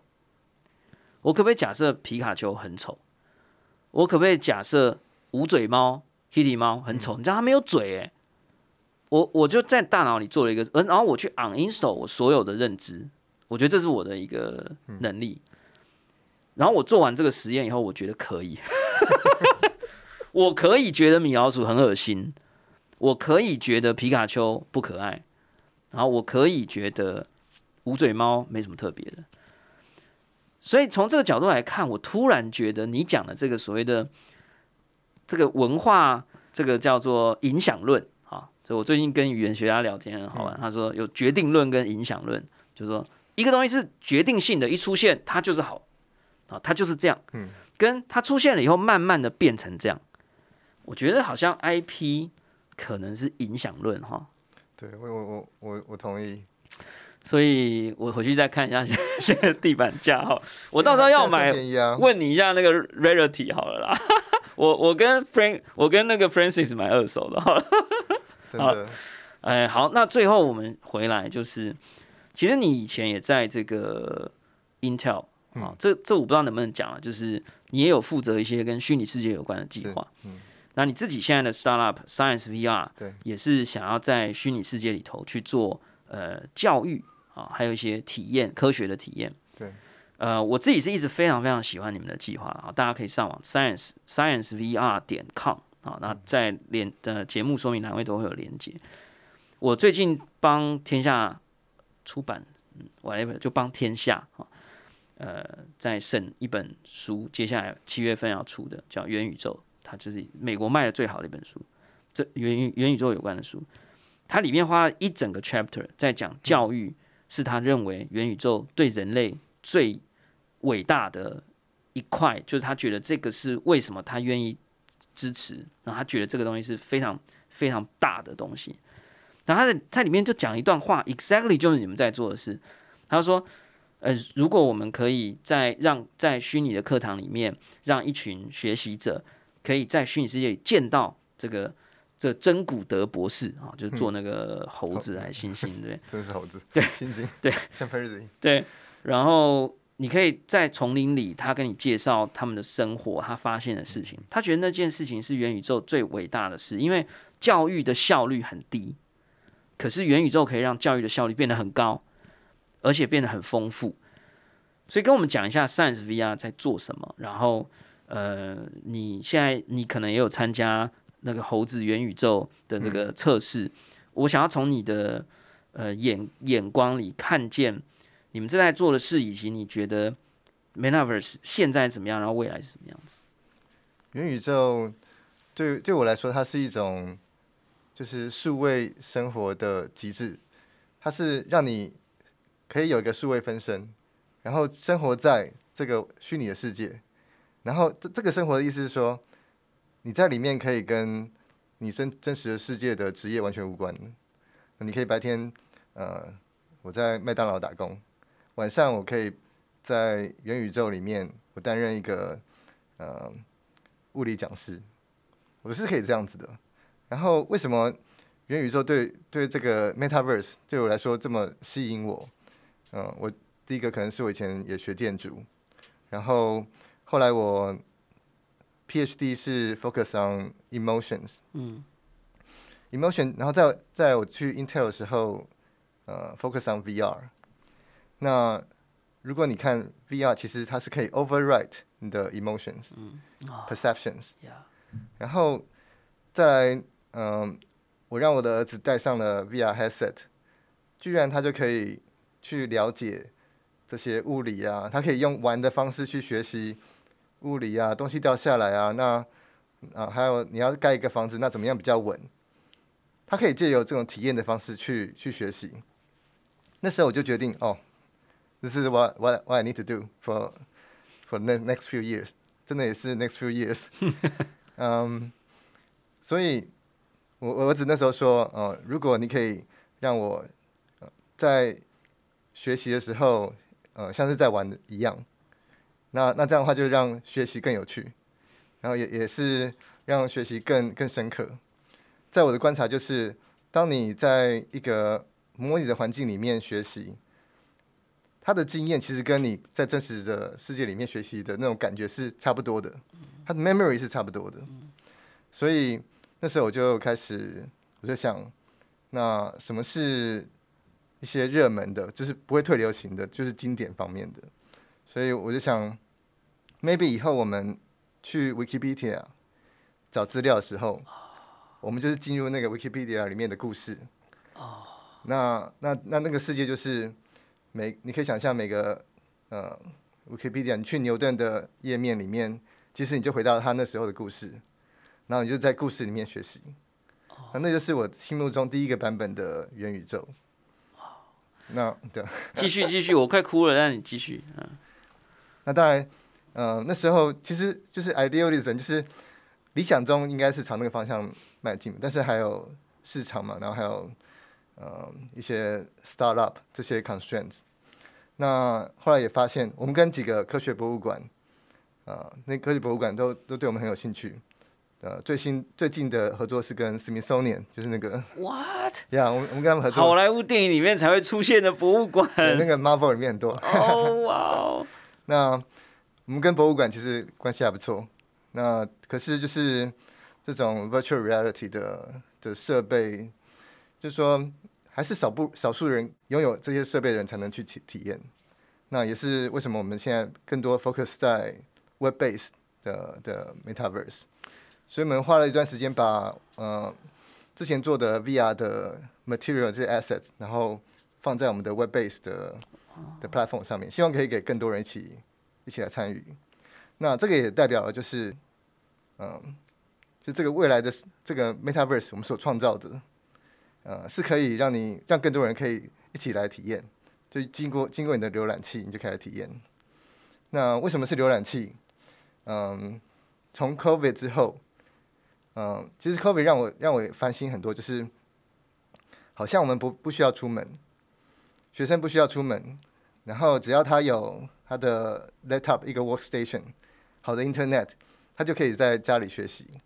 我可不可以假设皮卡丘很丑？我可不可以假设无嘴猫、Kitty 猫很丑？你知道它没有嘴诶、我我就在大脑里做了一个，呃然后我去 uninstall 我所有的认知，我觉得这是我的一个能力。然后我做完这个实验以后，我觉得可以，我可以觉得米老鼠很恶心，我可以觉得皮卡丘不可爱，然后我可以觉得无嘴猫没什么特别的。所以从这个角度来看，我突然觉得你讲的这个所谓的这个文化，这个叫做影响论我最近跟语言学家聊天很好玩，他说有决定论跟影响论，就是说一个东西是决定性的，一出现它就是好啊，它就是这样。嗯，跟它出现了以后，慢慢的变成这样。我觉得好像 IP 可能是影响论哈，对我我我我我同意。所以我回去再看一下现在现在地板价哈，我到时候要买问你一下那个 rarity 好了啦。我我跟 Frank，我跟那个 Francis 买二手的好了。真的。哎，好，那最后我们回来就是，其实你以前也在这个 Intel 啊，这这我不知道能不能讲了，就是你也有负责一些跟虚拟世界有关的计划。嗯，那你自己现在的 startup Science VR 对，也是想要在虚拟世界里头去做呃教育啊，还有一些体验科学的体验。对，呃，我自己是一直非常非常喜欢你们的计划啊，大家可以上网 science science VR 点 com 啊，那在连呃节目说明栏位都会有连接。我最近帮天下出版，嗯，whatever 就帮天下啊，呃，在审一本书，接下来七月份要出的叫《元宇宙》，它就是美国卖的最好的一本书，这元元宇宙有关的书，它里面花了一整个 chapter 在讲教育，是他认为元宇宙对人类最伟大的一块，就是他觉得这个是为什么他愿意支持，然后他觉得这个东西是非常非常大的东西。然后他在在里面就讲一段话，exactly 就是你们在做的事。他说：“呃，如果我们可以在让在虚拟的课堂里面，让一群学习者可以在虚拟世界里见到这个这真古德博士啊，就是做那个猴子还是猩猩，对？真的是猴子。对，猩猩。对。对，然后你可以在丛林里，他跟你介绍他们的生活，他发现的事情。他觉得那件事情是元宇宙最伟大的事，因为教育的效率很低，可是元宇宙可以让教育的效率变得很高，而且变得很丰富。所以跟我们讲一下 Science VR 在做什么，然后呃，你现在你可能也有参加那个猴子元宇宙的这个测试，我想要从你的呃眼眼光里看见你们正在做的事，以及你觉得 Metaverse 现在怎么样，然后未来是什么样子？元宇宙对对我来说，它是一种就是数位生活的极致，它是让你可以有一个数位分身，然后生活在这个虚拟的世界。然后这这个生活的意思是说，你在里面可以跟你真真实的世界的职业完全无关。你可以白天呃我在麦当劳打工，晚上我可以在元宇宙里面我担任一个呃物理讲师，我是可以这样子的。然后为什么元宇宙对对这个 Metaverse 对我来说这么吸引我？嗯、我第一个可能是我以前也学建筑，然后后来我 PhD 是 focus on emotions，嗯 emotion，然后在在我去 Intel 的时候，呃，focus on VR。那如果你看 VR，其实它是可以 overwrite 你的 emotions、perceptions，嗯呀，然后再来，嗯，我让我的儿子戴上了 VR headset，居然他就可以去了解这些物理啊，他可以用玩的方式去学习物理啊，东西掉下来啊，那啊还有你要盖一个房子，那怎么样比较稳？他可以借由这种体验的方式去去学习。那时候我就决定，哦，this is what what what I need to do for for the next few years，真的也是 next few years。嗯，所以我我儿子那时候说，呃，如果你可以让我、呃、在学习的时候，呃，像是在玩一样，那那这样的话就让学习更有趣，然后也也是让学习更更深刻。在我的观察，就是当你在一个模拟的环境里面学习，他的经验其实跟你在真实的世界里面学习的那种感觉是差不多的，他的 memory 是差不多的。所以那时候我就开始，我就想，那什么是一些热门的，就是不会退流行的，就是经典方面的。所以我就想，maybe 以后我们去 Wikipedia 找资料的时候，我们就是进入那个 Wikipedia 里面的故事。那那那那个世界就是每你可以想象每个呃 Wikipedia，你去牛顿的页面里面，其实你就回到他那时候的故事，然后你就在故事里面学习。那那就是我心目中第一个版本的元宇宙。哦那对，继续继续，我快哭了，让你继续。嗯，那当然，呃，那时候其实就是 idealism，就是理想中应该是朝那个方向迈进，但是还有市场嘛，然后还有呃一些 startup 这些 constraints。那后来也发现，我们跟几个科学博物馆，呃，那科学博物馆都都对我们很有兴趣。呃，最新最近的合作是跟 Smithsonian，就是那个 What？呀，我们我们跟他们合作，好莱坞电影里面才会出现的博物馆。对那个 Marvel 里面很多。哦哇哦！那我们跟博物馆其实关系还不错。那可是就是这种 virtual reality 的的设备，就是说还是少部少数人拥有这些设备的人才能去体体验。那也是为什么我们现在更多 focus 在 web base 的的 metaverse。所以我们花了一段时间把呃之前做的 VR 的 material 这些 assets，然后放在我们的 web base 的的 platform 上面，希望可以给更多人一起一起来参与。那这个也代表了就是，嗯、就这个未来的这个 metaverse 我们所创造的，呃，是可以让你让更多人可以一起来体验。就经过经过你的浏览器，你就可以来体验。那为什么是浏览器？嗯，从 COVID 之后，嗯，其实 COVID 让我让我翻新很多，就是好像我们不不需要出门，学生不需要出门，然后只要他有他的 laptop 一个 workstation，好的 internet，他就可以在家里学习。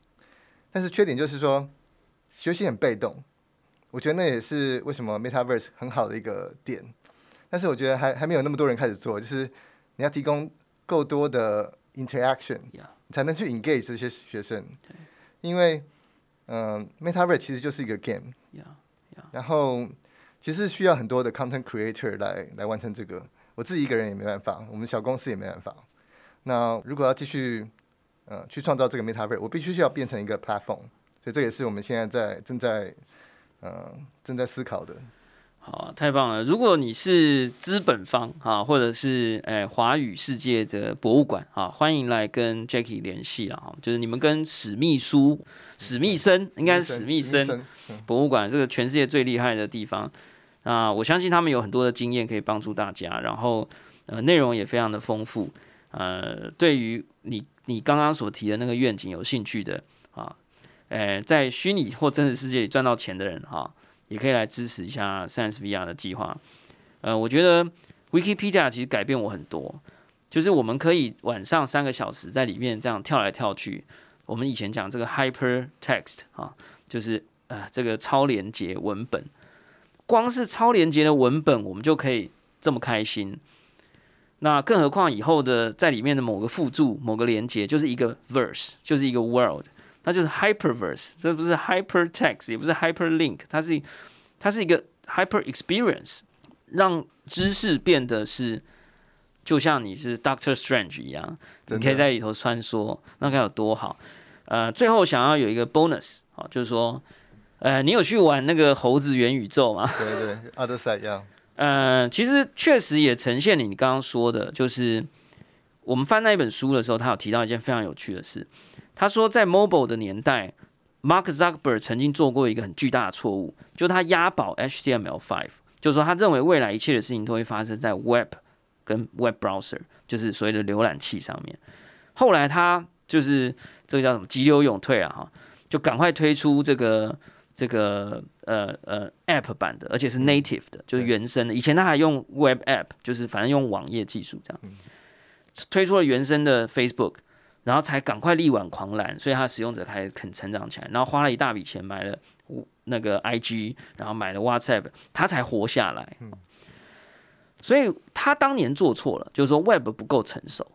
但是缺点就是说，学习很被动。我觉得那也是为什么 metaverse 很好的一个点。但是我觉得还还没有那么多人开始做，就是你要提供够多的 interaction，你才能去 engage 这些学生。因为，嗯、m e t a v e r s e 其实就是一个 game，然后其实需要很多的 content creator 来来完成这个。我自己一个人也没办法，我们小公司也没办法。那如果要继续，呃，去创造这个 metaverse，我必须需要变成一个 platform，所以这也是我们现在在正在，呃，正在思考的。好，太棒了！如果你是资本方啊，或者是诶华语世界的博物馆啊，欢迎来跟 Jackie 联系啊，就是你们跟史密苏、史密森，应该是史密森博物馆这个全世界最厉害的地方啊，我相信他们有很多的经验可以帮助大家，然后呃内容也非常的丰富，呃，对于你你刚刚所提的那个愿景有兴趣的啊，呃，在虚拟或真实世界里赚到钱的人哈、也可以来支持一下 Science VR 的计划。呃，我觉得 Wikipedia 其实改变我很多，就是我们可以晚上三个小时在里面这样跳来跳去。我们以前讲这个 hypertext 啊，就是呃这个超连接文本，光是超连接的文本，我们就可以这么开心。那更何况以后的在里面的某个附注、某个连接，就是一个 verse，就是一个 world，那就是 hyperverse，这不是 hypertext，也不是 hyperlink，它是它是一个 hyper experience，让知识变得是就像你是 Doctor Strange 一样，你可以在里头穿梭，那该有多好。呃，最后想要有一个 bonus 啊，就是说，呃，你有去玩那个猴子元宇宙吗？对对，other side 一样，呃，其实确实也呈现你刚刚说的，就是我们翻那一本书的时候，他有提到一件非常有趣的事。他说，在 mobile 的年代，Mark Zuckerberg 曾经做过一个很巨大的错误，就他押宝 HTML5，就是说他认为未来一切的事情都会发生在 Web 跟 Web browser，就是所谓的浏览器上面。后来他就是这个叫什么急流勇退啊哈，就赶快推出这个这个呃呃 App 版的，而且是 native 的，就是原生的。以前他还用 Web App，就是反正用网页技术这样，推出了原生的 Facebook，然后才赶快力挽狂澜，所以他使用者开始肯成长起来，然后花了一大笔钱买了那个 IG，然后买了 WhatsApp，他才活下来。所以他当年做错了，就是说 Web 不够成熟。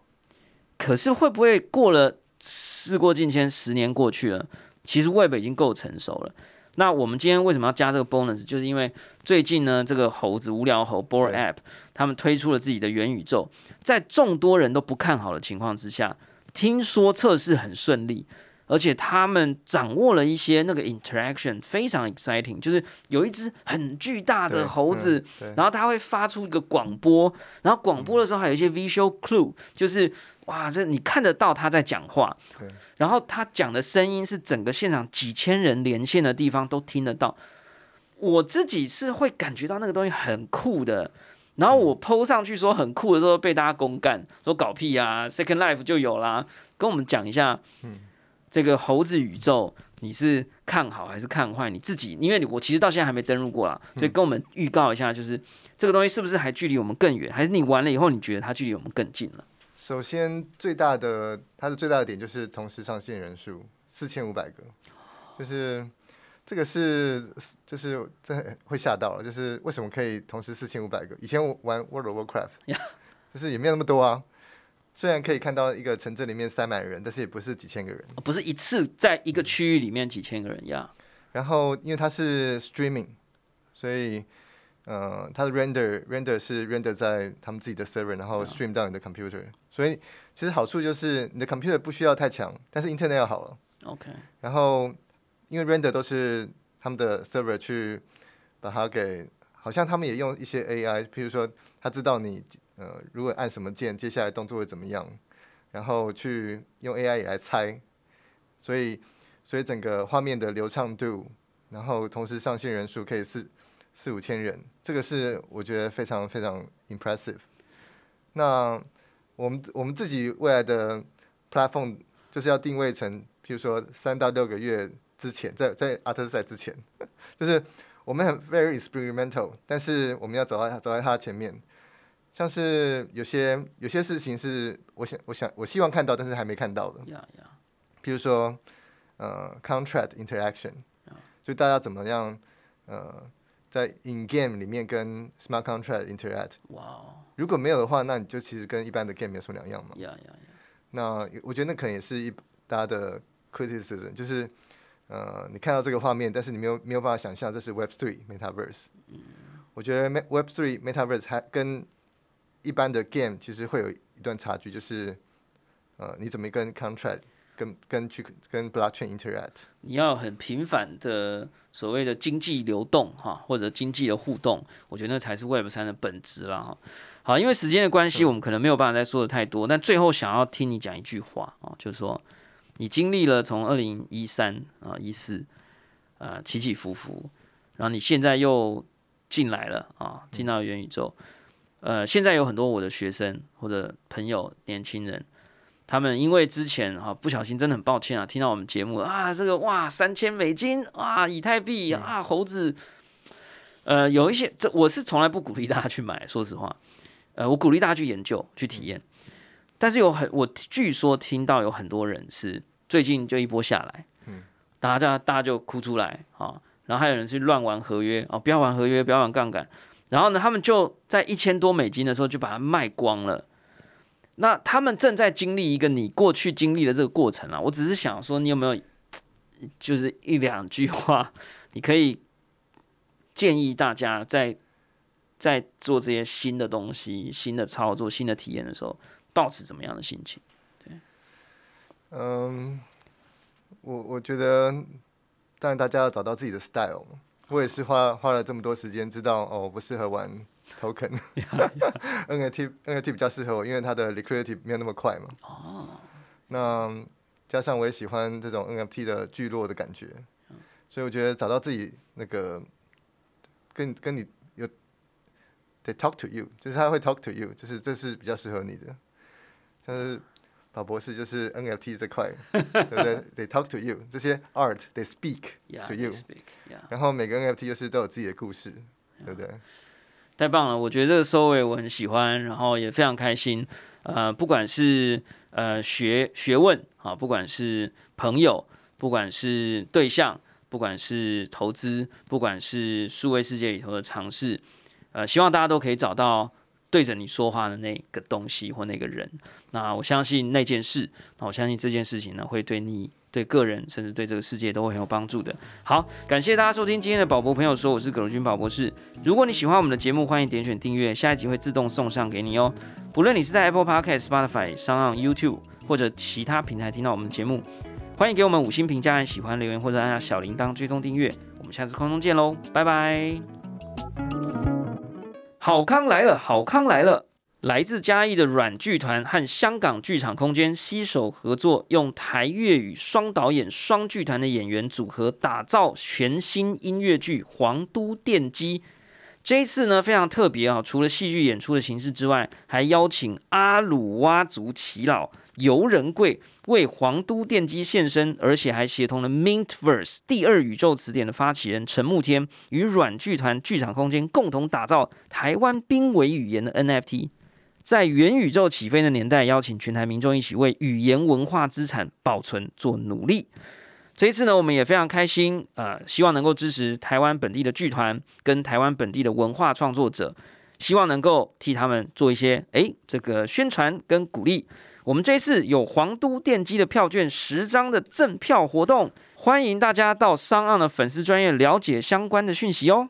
可是会不会过了事过境迁，十年过去了，其实 Web 已经够成熟了。那我们今天为什么要加这个 bonus？就是因为最近呢，这个猴子无聊猴 Bored App 他们推出了自己的元宇宙，在众多人都不看好的情况之下，听说测试很顺利，而且他们掌握了一些那个 interaction 非常 exciting，就是有一只很巨大的猴子，嗯然后它会发出一个广播，然后广播的时候还有一些 visual clue，就是哇，这你看得到他在讲话，然后他讲的声音是整个现场几千人连线的地方都听得到。我自己是会感觉到那个东西很酷的，然后我 PO 上去说很酷的时候被大家公干，说搞屁啊，Second Life 就有啦，跟我们讲一下，这个猴子宇宙你是看好还是看坏？你自己，因为我其实到现在还没登录过啦，所以跟我们预告一下，就是这个东西是不是还距离我们更远，还是你玩了以后你觉得它距离我们更近了？首先最大的它的最大的点就是同时上线人数四千五百个，就是这个是就是这会吓到了，就是为什么可以同时四千五百个？以前我玩 World of Warcraft，就是也没有那么多啊。虽然可以看到一个城镇里面塞满人，但是也不是几千个人。不是一次在一个区域里面几千个人呀？然后因为它是 streaming，所以呃，它的 render render 是 render 在他们自己的 server，然后 stream 到你的 computer。所以其实好处就是你的 computer 不需要太强，但是 internet 要好了。OK，然后因为 render 都是他们的 server 去把它给，好像他们也用一些 AI，譬如说他知道你呃如果按什么键，接下来动作会怎么样，然后去用 AI 也来猜，所以所以整个画面的流畅度，然后同时上线人数可以四四五千人，这个是我觉得非常非常 impressive。那我们我们自己未来的 platform 就是要定位成，譬如说三到六个月之前，在在阿特赛之前，就是我们很 very experimental，但是我们要走在走在他前面。像是有些有些事情是我想我想我希望看到，但是还没看到的。呀呀，譬如说，呃，contract interaction，就大家怎么样，呃，在 in game 里面跟 smart contract interact。哇哦，如果没有的话，那你就其实跟一般的 game 没有什么两样嘛。那我觉得那可能也是一大家的 criticism，就是呃，你看到这个画面，但是你没有没有办法想象这是 Web Three Metaverse。我觉得 Web Three Metaverse 还跟一般的 game 其实会有一段差距，就是呃，你怎么跟 contract 跟跟去跟 blockchain interact。你要很频繁的所谓的经济流动哈，或者经济的互动，我觉得那才是 Web 三的本质啦哈。好，因为时间的关系，我们可能没有办法再说的太多，但最后想要听你讲一句话啊，就是说你经历了从二零一三啊一四呃起起伏伏，然后你现在又进来了啊，进到元宇宙。呃，现在有很多我的学生或者朋友、年轻人，他们因为之前哈、不小心，真的很抱歉啊，听到我们节目啊，这个哇三千美金哇以太币啊猴子，呃，有一些这我是从来不鼓励大家去买，说实话，呃，我鼓励大家去研究去体验，但是有很我据说听到有很多人是最近就一波下来，嗯大家大家就哭出来啊，然后还有人去乱玩合约啊，不要玩合约，不要玩杠杆。然后呢，他们就在一千多美金的时候就把它卖光了。那他们正在经历一个你过去经历的这个过程啊。我只是想说，你有没有就是一两句话，你可以建议大家在在做这些新的东西、新的操作、新的体验的时候，抱持怎么样的心情？嗯，我我觉得，当然大家要找到自己的 style 嘛。我也是花花了这么多时间，知道哦，我不适合玩 token，NFT NFT 比较适合我，因为它的 liquidity 没有那么快嘛。哦。那加上我也喜欢这种 NFT 的聚落的感觉，所以我觉得找到自己那个跟跟你有得 talk to you，就是他会 talk to you，就是这是比较适合你的，就是。老博士就是 NFT 这块，对不对？They talk to you，这些 art they speak to you，然后每个 NFT 就是都有自己的故事，对不对？太棒了，我觉得这个收尾我很喜欢，然后也非常开心。呃，不管是呃学学问啊，不管是朋友，不管是对象，不管是投资，不管是数位世界里头的尝试，呃，希望大家都可以找到。对着你说话的那个东西或那个人，那我相信那件事，那我相信这件事情呢，会对你、对个人，甚至对这个世界都会很有帮助的。好，感谢大家收听今天的宝博朋友说，我是葛如君宝博士。如果你喜欢我们的节目，欢迎点选订阅，下一集会自动送上给你哦。不论你是在 Apple Podcast、Spotify、上 YouTube 或者其他平台听到我们的节目，欢迎给我们五星评价、按喜欢留言或者按下小铃铛追踪订阅。我们下次空中见喽，拜拜。好康来了，好康来了！来自嘉义的软剧团和香港剧场空间携手合作，用台粤语双导演、双剧团的演员组合，打造全新音乐剧《皇都电机》。这一次呢，非常特别啊！除了戏剧演出的形式之外，还邀请阿鲁哇族耆老。游仁贵为皇都电机献身，而且还协同了 Mintverse 第二宇宙词典的发起人陈慕天，与软剧团剧场空间共同打造台湾濒危语言的 NFT，在元宇宙起飞的年代，邀请全台民众一起为语言文化资产保存做努力。这一次呢，我们也非常开心，呃，希望能够支持台湾本地的剧团跟台湾本地的文化创作者，希望能够替他们做一些诶这个宣传跟鼓励。我们这次有皇都电机的票券十张的赠票活动，欢迎大家到商岸的粉丝专业了解相关的讯息哦。